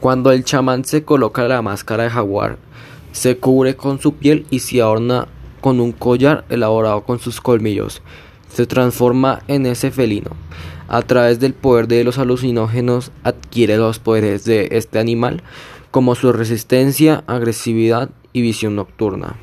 Cuando el chamán se coloca la máscara de jaguar, se cubre con su piel y se adorna con un collar elaborado con sus colmillos. Se transforma en ese felino. A través del poder de los alucinógenos adquiere los poderes de este animal, como su resistencia, agresividad y visión nocturna.